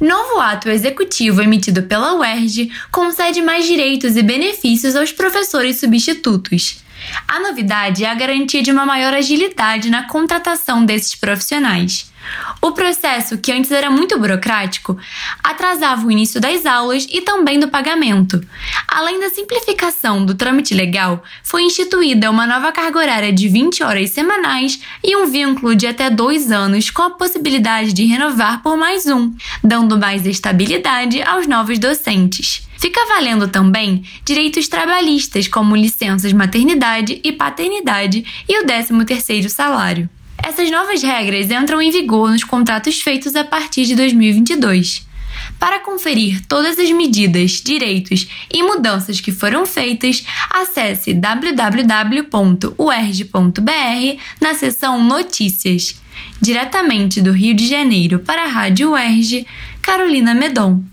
Novo ato executivo emitido pela UERJ concede mais direitos e benefícios aos professores substitutos. A novidade é a garantia de uma maior agilidade na contratação desses profissionais. O processo, que antes era muito burocrático, atrasava o início das aulas e também do pagamento. Além da simplificação do trâmite legal, foi instituída uma nova carga horária de 20 horas semanais e um vínculo de até dois anos, com a possibilidade de renovar por mais um, dando mais estabilidade aos novos docentes. Fica valendo também direitos trabalhistas, como licenças maternidade e paternidade e o 13º salário. Essas novas regras entram em vigor nos contratos feitos a partir de 2022. Para conferir todas as medidas, direitos e mudanças que foram feitas, acesse www.uerj.br na seção Notícias. Diretamente do Rio de Janeiro para a Rádio UERJ, Carolina Medon.